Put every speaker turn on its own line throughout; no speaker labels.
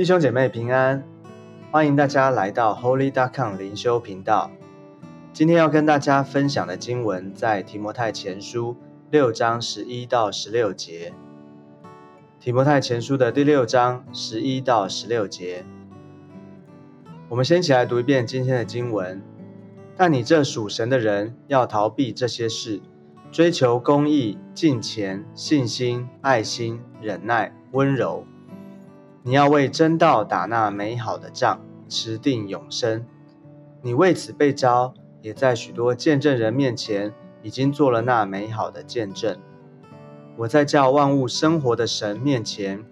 弟兄姐妹平安，欢迎大家来到 Holy Dot Com 灵修频道。今天要跟大家分享的经文在提摩太前书六章十一到十六节。提摩太前书的第六章十一到十六节，我们先一起来读一遍今天的经文。但你这属神的人要逃避这些事，追求公义、敬虔、信心、爱心、忍耐、温柔。你要为真道打那美好的仗，持定永生。你为此被招，也在许多见证人面前已经做了那美好的见证。我在叫万物生活的神面前，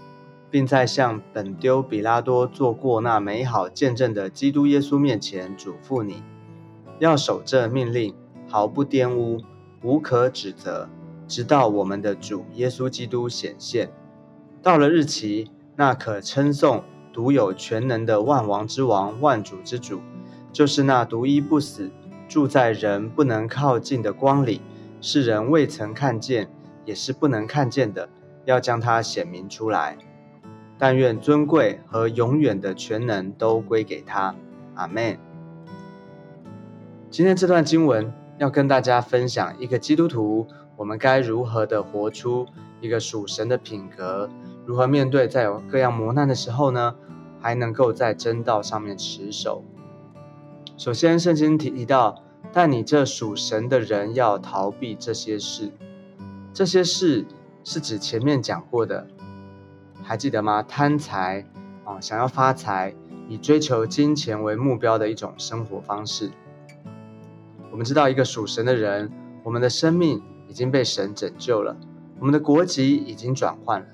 并在向本丢比拉多做过那美好见证的基督耶稣面前嘱咐你，要守这命令，毫不玷污，无可指责，直到我们的主耶稣基督显现。到了日期。那可称颂、独有全能的万王之王、万主之主，就是那独一不死、住在人不能靠近的光里，是人未曾看见，也是不能看见的，要将它显明出来。但愿尊贵和永远的全能都归给他。阿门。今天这段经文要跟大家分享一个基督徒，我们该如何的活出一个属神的品格。如何面对在有各样磨难的时候呢？还能够在真道上面持守。首先，圣经提提到，但你这属神的人要逃避这些事。这些事是指前面讲过的，还记得吗？贪财啊，想要发财，以追求金钱为目标的一种生活方式。我们知道，一个属神的人，我们的生命已经被神拯救了，我们的国籍已经转换了。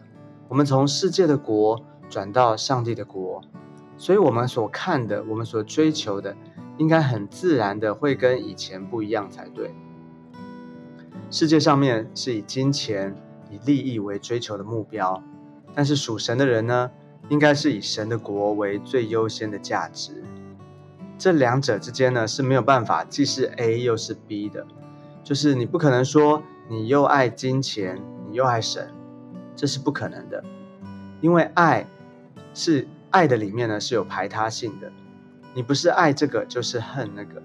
我们从世界的国转到上帝的国，所以我们所看的、我们所追求的，应该很自然的会跟以前不一样才对。世界上面是以金钱、以利益为追求的目标，但是属神的人呢，应该是以神的国为最优先的价值。这两者之间呢是没有办法既是 A 又是 B 的，就是你不可能说你又爱金钱，你又爱神。这是不可能的，因为爱是爱的里面呢是有排他性的，你不是爱这个就是恨那个，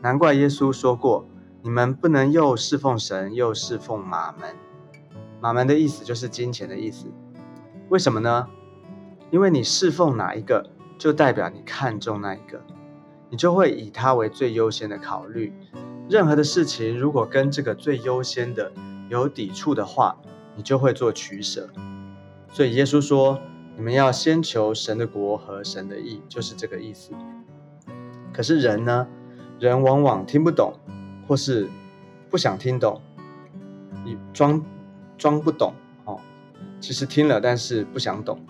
难怪耶稣说过，你们不能又侍奉神又侍奉马门。马门的意思就是金钱的意思，为什么呢？因为你侍奉哪一个，就代表你看重那一个，你就会以他为最优先的考虑，任何的事情如果跟这个最优先的有抵触的话。你就会做取舍，所以耶稣说：“你们要先求神的国和神的义，就是这个意思。”可是人呢？人往往听不懂，或是不想听懂，你装装不懂哦。其实听了，但是不想懂。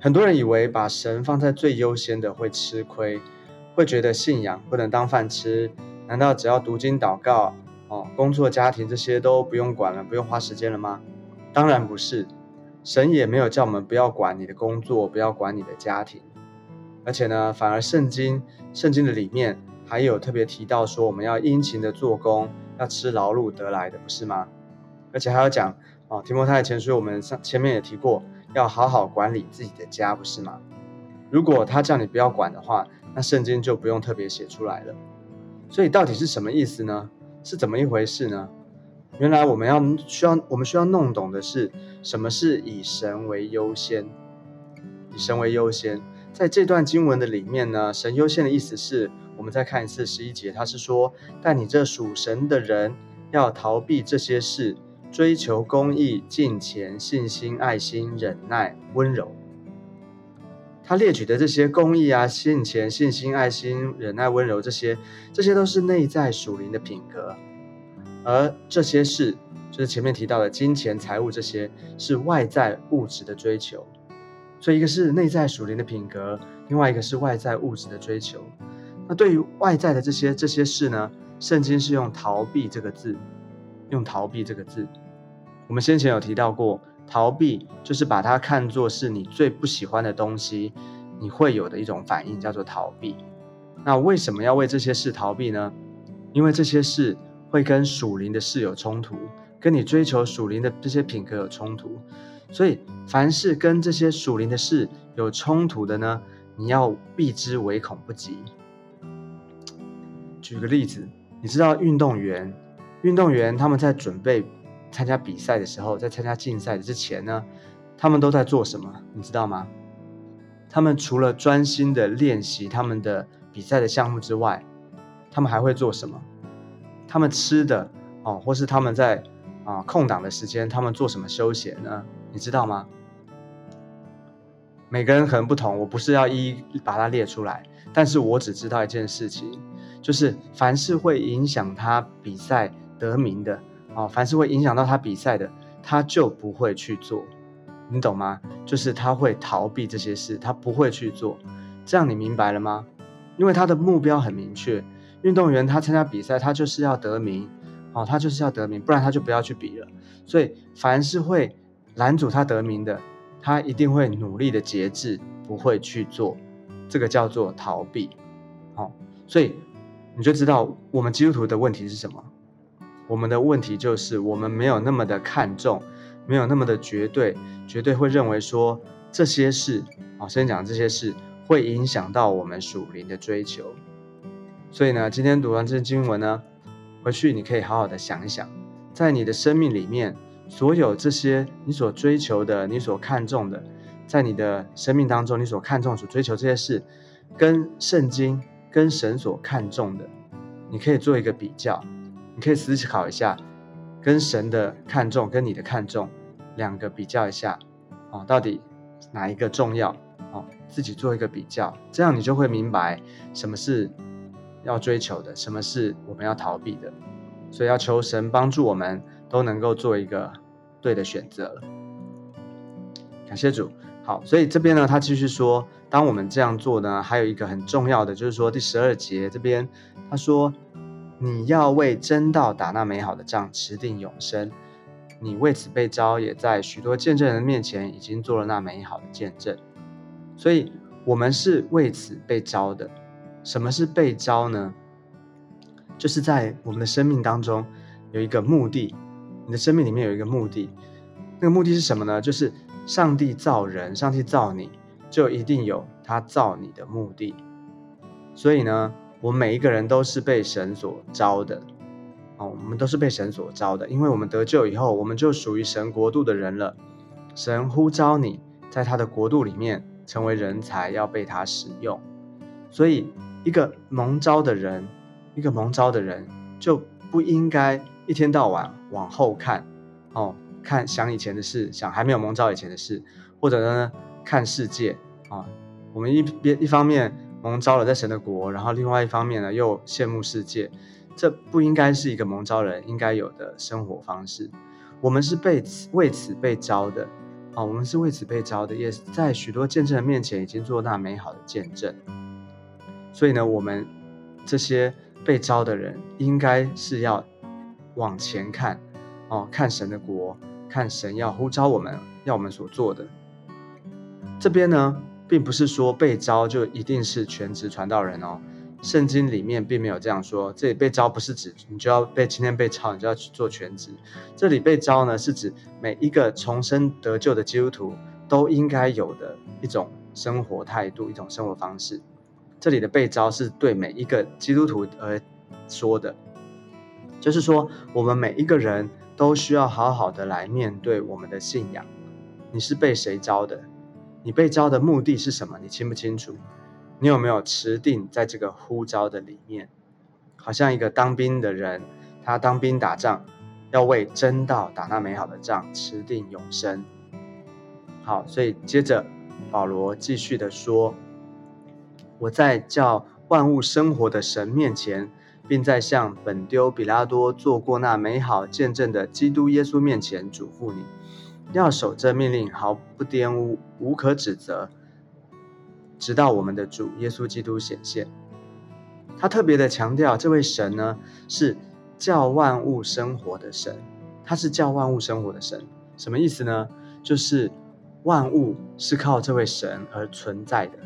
很多人以为把神放在最优先的会吃亏，会觉得信仰不能当饭吃。难道只要读经祷告哦，工作家庭这些都不用管了，不用花时间了吗？当然不是，神也没有叫我们不要管你的工作，不要管你的家庭，而且呢，反而圣经圣经的里面还有特别提到说，我们要殷勤的做工，要吃劳碌得来的，不是吗？而且还要讲哦，提摩太前书我们上前面也提过，要好好管理自己的家，不是吗？如果他叫你不要管的话，那圣经就不用特别写出来了。所以到底是什么意思呢？是怎么一回事呢？原来我们要需要我们需要弄懂的是什么是以神为优先，以神为优先。在这段经文的里面呢，神优先的意思是，我们再看一次十一节，他是说，但你这属神的人要逃避这些事，追求公义、敬虔、信心、爱心、忍耐、温柔。他列举的这些公义啊、敬虔、信心、爱心、忍耐、温柔，这些这些都是内在属灵的品格。而这些事，就是前面提到的金钱、财物，这些是外在物质的追求。所以，一个是内在属灵的品格，另外一个是外在物质的追求。那对于外在的这些这些事呢？圣经是用“逃避”这个字，用“逃避”这个字。我们先前有提到过，逃避就是把它看作是你最不喜欢的东西，你会有的一种反应，叫做逃避。那为什么要为这些事逃避呢？因为这些事。会跟属灵的事有冲突，跟你追求属灵的这些品格有冲突，所以凡是跟这些属灵的事有冲突的呢，你要避之唯恐不及。举个例子，你知道运动员，运动员他们在准备参加比赛的时候，在参加竞赛之前呢，他们都在做什么？你知道吗？他们除了专心的练习他们的比赛的项目之外，他们还会做什么？他们吃的哦，或是他们在啊空档的时间，他们做什么休闲呢？你知道吗？每个人可能不同，我不是要一一把它列出来，但是我只知道一件事情，就是凡是会影响他比赛得名的哦，凡是会影响到他比赛的，他就不会去做。你懂吗？就是他会逃避这些事，他不会去做。这样你明白了吗？因为他的目标很明确，运动员他参加比赛，他就是要得名，哦，他就是要得名，不然他就不要去比了。所以凡是会拦阻他得名的，他一定会努力的节制，不会去做。这个叫做逃避。好，所以你就知道我们基督徒的问题是什么？我们的问题就是我们没有那么的看重。没有那么的绝对，绝对会认为说这些事，啊，先讲这些事会影响到我们属灵的追求。所以呢，今天读完这些经文呢，回去你可以好好的想一想，在你的生命里面，所有这些你所追求的、你所看重的，在你的生命当中，你所看重、所追求这些事，跟圣经、跟神所看重的，你可以做一个比较，你可以思考一下。跟神的看重跟你的看重两个比较一下，哦，到底哪一个重要？哦，自己做一个比较，这样你就会明白什么是要追求的，什么是我们要逃避的。所以要求神帮助我们都能够做一个对的选择。感谢主。好，所以这边呢，他继续说，当我们这样做呢，还有一个很重要的，就是说第十二节这边他说。你要为真道打那美好的仗，持定永生。你为此被招，也在许多见证人面前已经做了那美好的见证。所以，我们是为此被招的。什么是被招呢？就是在我们的生命当中有一个目的。你的生命里面有一个目的，那个目的是什么呢？就是上帝造人，上帝造你就一定有他造你的目的。所以呢？我们每一个人都是被神所招的，哦，我们都是被神所招的，因为我们得救以后，我们就属于神国度的人了。神呼召你在他的国度里面成为人才，要被他使用。所以，一个蒙召的人，一个蒙召的人，就不应该一天到晚往后看，哦，看想以前的事，想还没有蒙召以前的事，或者呢，看世界啊。我们一边一方面。蒙召了在神的国，然后另外一方面呢，又羡慕世界，这不应该是一个蒙召人应该有的生活方式。我们是被此为此被招的，啊，我们是为此被招的，也在许多见证人面前已经做那美好的见证。所以呢，我们这些被招的人，应该是要往前看，哦，看神的国，看神要呼召我们，要我们所做的。这边呢？并不是说被招就一定是全职传道人哦，圣经里面并没有这样说。这里被招不是指你就要被今天被招，你就要去做全职。这里被招呢，是指每一个重生得救的基督徒都应该有的一种生活态度，一种生活方式。这里的被招是对每一个基督徒而说的，就是说我们每一个人都需要好好的来面对我们的信仰。你是被谁招的？你被招的目的是什么？你清不清楚？你有没有持定在这个呼召的里面？好像一个当兵的人，他当兵打仗，要为真道打那美好的仗，持定永生。好，所以接着保罗继续的说：“我在叫万物生活的神面前，并在向本丢比拉多做过那美好见证的基督耶稣面前嘱咐你。”要守这命令，毫不玷污，无可指责，直到我们的主耶稣基督显现。他特别的强调，这位神呢是叫万物生活的神，他是叫万物生活的神。什么意思呢？就是万物是靠这位神而存在的，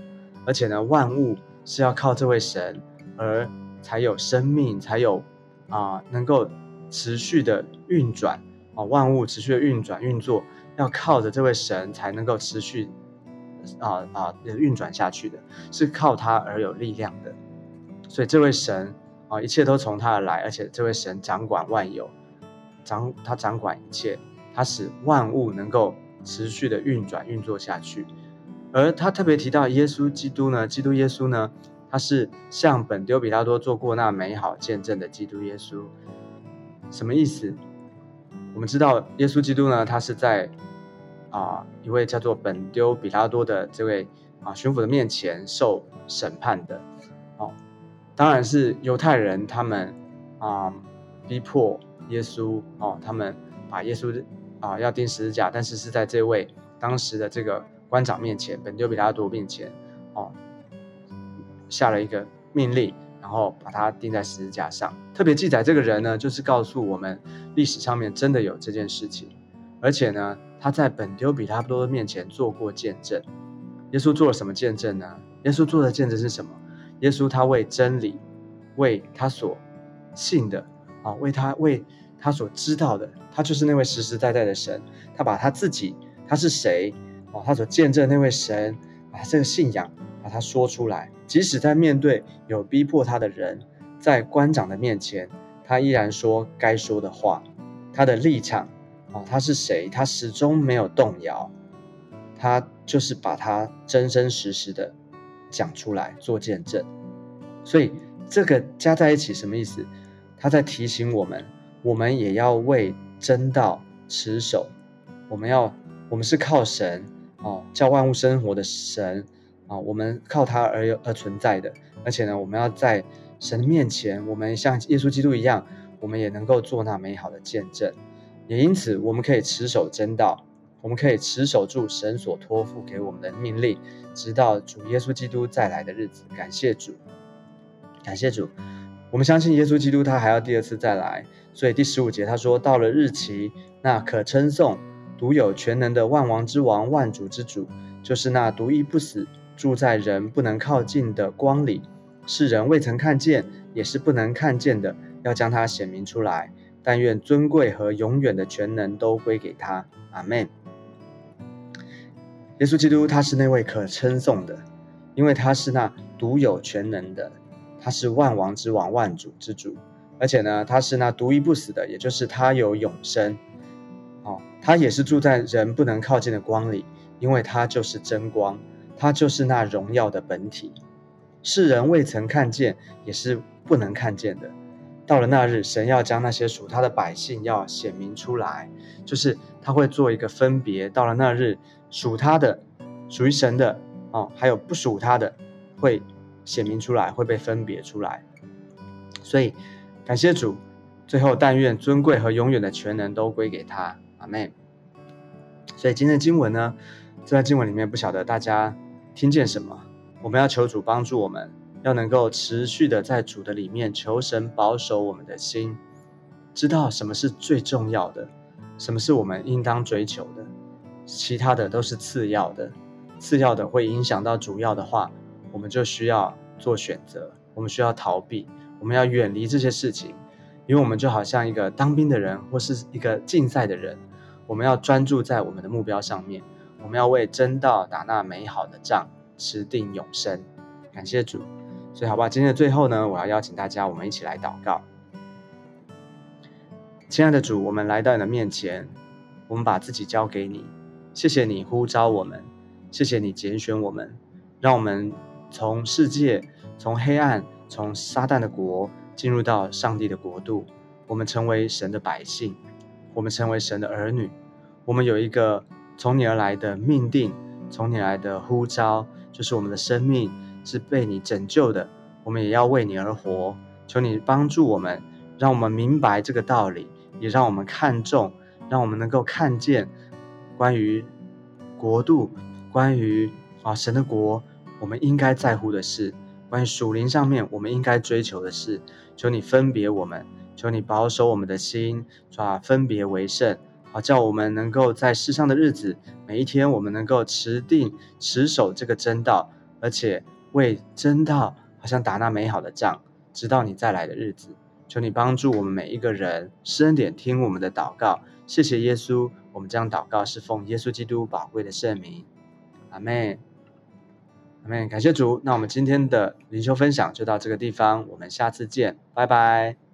而且呢，万物是要靠这位神而才有生命，才有啊，能够持续的运转啊。万物持续的运转运作，要靠着这位神才能够持续啊啊运转下去的，是靠他而有力量的。所以这位神啊，一切都从他而来，而且这位神掌管万有，掌他掌管一切，他使万物能够持续的运转运作下去。而他特别提到耶稣基督呢，基督耶稣呢，他是向本丢比拉多做过那美好见证的基督耶稣。什么意思？我们知道耶稣基督呢，他是在啊一位叫做本丢比拉多的这位啊巡抚的面前受审判的。哦，当然是犹太人他们啊逼迫耶稣哦，他们把耶稣啊要钉十字架，但是是在这位当时的这个官长面前，本丢比拉多面前哦下了一个命令。然后把它钉在十字架上，特别记载这个人呢，就是告诉我们历史上面真的有这件事情，而且呢，他在本丢比拉多面前做过见证。耶稣做了什么见证呢？耶稣做的见证是什么？耶稣他为真理，为他所信的啊，为他为他所知道的，他就是那位实实在在的神。他把他自己他是谁哦，他所见证那位神，把这个信仰。把它说出来，即使在面对有逼迫他的人，在官长的面前，他依然说该说的话。他的立场，哦，他是谁？他始终没有动摇。他就是把他真真实实的讲出来做见证。所以这个加在一起什么意思？他在提醒我们，我们也要为真道持守。我们要，我们是靠神哦，叫万物生活的神。啊，我们靠他而有而存在的，而且呢，我们要在神的面前，我们像耶稣基督一样，我们也能够做那美好的见证。也因此，我们可以持守真道，我们可以持守住神所托付给我们的命令，直到主耶稣基督再来的日子。感谢主，感谢主。我们相信耶稣基督他还要第二次再来，所以第十五节他说：“到了日期，那可称颂、独有全能的万王之王、万主之主，就是那独一不死。”住在人不能靠近的光里，是人未曾看见，也是不能看见的，要将它显明出来。但愿尊贵和永远的全能都归给他。阿门。耶稣基督他是那位可称颂的，因为他是那独有全能的，他是万王之王、万主之主，而且呢，他是那独一不死的，也就是他有永生。哦，他也是住在人不能靠近的光里，因为他就是真光。他就是那荣耀的本体，世人未曾看见，也是不能看见的。到了那日，神要将那些属他的百姓要显明出来，就是他会做一个分别。到了那日，属他的、属于神的哦，还有不属他的，会显明出来，会被分别出来。所以，感谢主。最后，但愿尊贵和永远的全能都归给他。阿妹。所以今天的经文呢，这段经文里面，不晓得大家。听见什么？我们要求主帮助我们，要能够持续的在主的里面求神保守我们的心，知道什么是最重要的，什么是我们应当追求的，其他的都是次要的。次要的会影响到主要的话，我们就需要做选择，我们需要逃避，我们要远离这些事情，因为我们就好像一个当兵的人或是一个竞赛的人，我们要专注在我们的目标上面。我们要为真道打那美好的仗，持定永生。感谢主，所以好吧，今天的最后呢，我要邀请大家，我们一起来祷告。亲爱的主，我们来到你的面前，我们把自己交给你。谢谢你呼召我们，谢谢你拣选我们，让我们从世界、从黑暗、从撒旦的国进入到上帝的国度。我们成为神的百姓，我们成为神的儿女，我们有一个。从你而来的命定，从你来的呼召，就是我们的生命是被你拯救的。我们也要为你而活。求你帮助我们，让我们明白这个道理，也让我们看重，让我们能够看见关于国度，关于啊神的国，我们应该在乎的事，关于属灵上面我们应该追求的事。求你分别我们，求你保守我们的心，抓分别为圣。好，叫我们能够在世上的日子，每一天，我们能够持定、持守这个真道，而且为真道，好像打那美好的仗，直到你再来的日子。求你帮助我们每一个人，施恩点听我们的祷告。谢谢耶稣，我们这样祷告是奉耶稣基督宝贵的圣名。阿门。阿门。感谢主。那我们今天的灵修分享就到这个地方，我们下次见，拜拜。